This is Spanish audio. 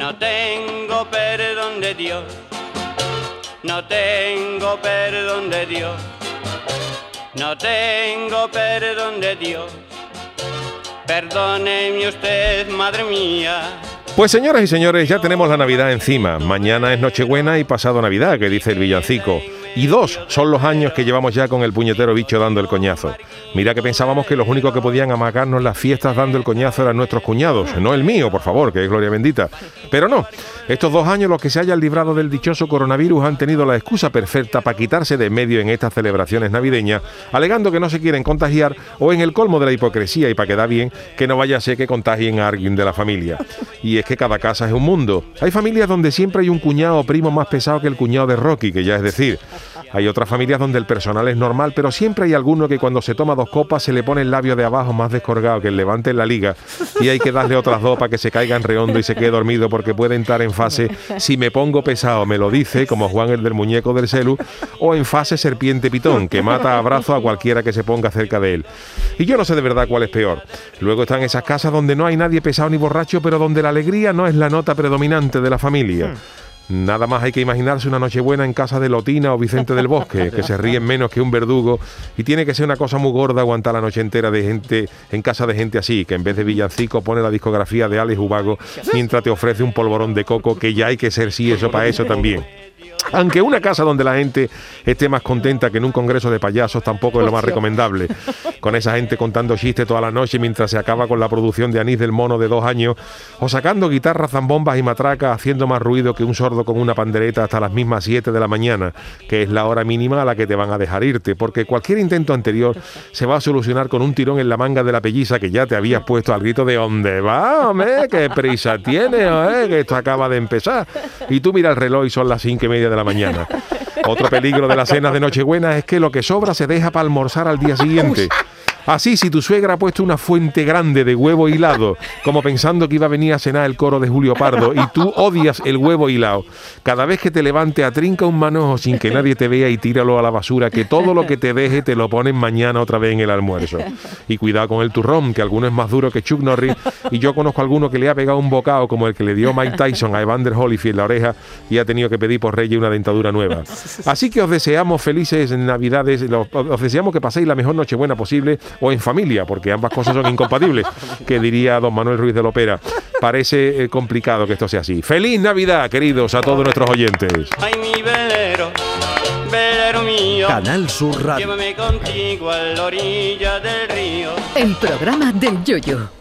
No tengo perdón de Dios, no tengo perdón de Dios, no tengo perdón de Dios. Perdóneme usted, madre mía. Pues señoras y señores, ya tenemos la Navidad encima. Mañana es Nochebuena y pasado Navidad, que dice el villancico. Y dos son los años que llevamos ya con el puñetero bicho dando el coñazo. Mira que pensábamos que los únicos que podían amagarnos las fiestas dando el coñazo eran nuestros cuñados, no el mío, por favor, que es gloria bendita. Pero no, estos dos años los que se hayan librado del dichoso coronavirus han tenido la excusa perfecta para quitarse de medio en estas celebraciones navideñas, alegando que no se quieren contagiar o en el colmo de la hipocresía y para quedar bien, que no vaya a ser que contagien a alguien de la familia. Y es que cada casa es un mundo. Hay familias donde siempre hay un cuñado o primo más pesado que el cuñado de Rocky, que ya es decir, hay otras familias donde el personal es normal, pero siempre hay alguno que cuando se toma dos copas se le pone el labio de abajo más descorgado que el levante en la liga y hay que darle otras dos para que se caiga en redondo y se quede dormido porque puede entrar en fase si me pongo pesado me lo dice, como Juan el del muñeco del celu, o en fase serpiente pitón, que mata a abrazo a cualquiera que se ponga cerca de él. Y yo no sé de verdad cuál es peor. Luego están esas casas donde no hay nadie pesado ni borracho, pero donde la alegría no es la nota predominante de la familia. Nada más hay que imaginarse una Nochebuena en casa de Lotina o Vicente del Bosque, que se ríen menos que un verdugo, y tiene que ser una cosa muy gorda aguantar la noche entera de gente en casa de gente así, que en vez de villancico pone la discografía de Alex Ubago mientras te ofrece un polvorón de coco, que ya hay que ser sí eso para eso también. Aunque una casa donde la gente esté más contenta que en un congreso de payasos tampoco es lo más recomendable. Con esa gente contando chistes toda la noche mientras se acaba con la producción de anís del mono de dos años, o sacando guitarras, zambombas y matracas haciendo más ruido que un sordo con una pandereta hasta las mismas 7 de la mañana, que es la hora mínima a la que te van a dejar irte, porque cualquier intento anterior se va a solucionar con un tirón en la manga de la pelliza que ya te habías puesto al grito de ¿dónde va, hombre? ¿Qué prisa tiene, eh? Que esto acaba de empezar. Y tú mira el reloj y son las cinco y media de la mañana. Otro peligro de las cenas de Nochebuena es que lo que sobra se deja para almorzar al día siguiente. Así, si tu suegra ha puesto una fuente grande de huevo hilado, como pensando que iba a venir a cenar el coro de Julio Pardo, y tú odias el huevo hilado, cada vez que te levante, atrinca un manojo sin que nadie te vea y tíralo a la basura, que todo lo que te deje te lo ponen mañana otra vez en el almuerzo. Y cuidado con el turrón, que alguno es más duro que Chuck Norris, y yo conozco a alguno que le ha pegado un bocado como el que le dio Mike Tyson a Evander Holyfield la oreja y ha tenido que pedir por Reyes una dentadura nueva. Así que os deseamos felices Navidades, os deseamos que paséis la mejor Nochebuena posible o en familia, porque ambas cosas son incompatibles, que diría don Manuel Ruiz de Lopera. Parece eh, complicado que esto sea así. ¡Feliz Navidad, queridos, a todos nuestros oyentes! Ay, mi velero, velero mío. Canal Sur Radio. Llévame contigo a la orilla del río. El programa del Yoyo.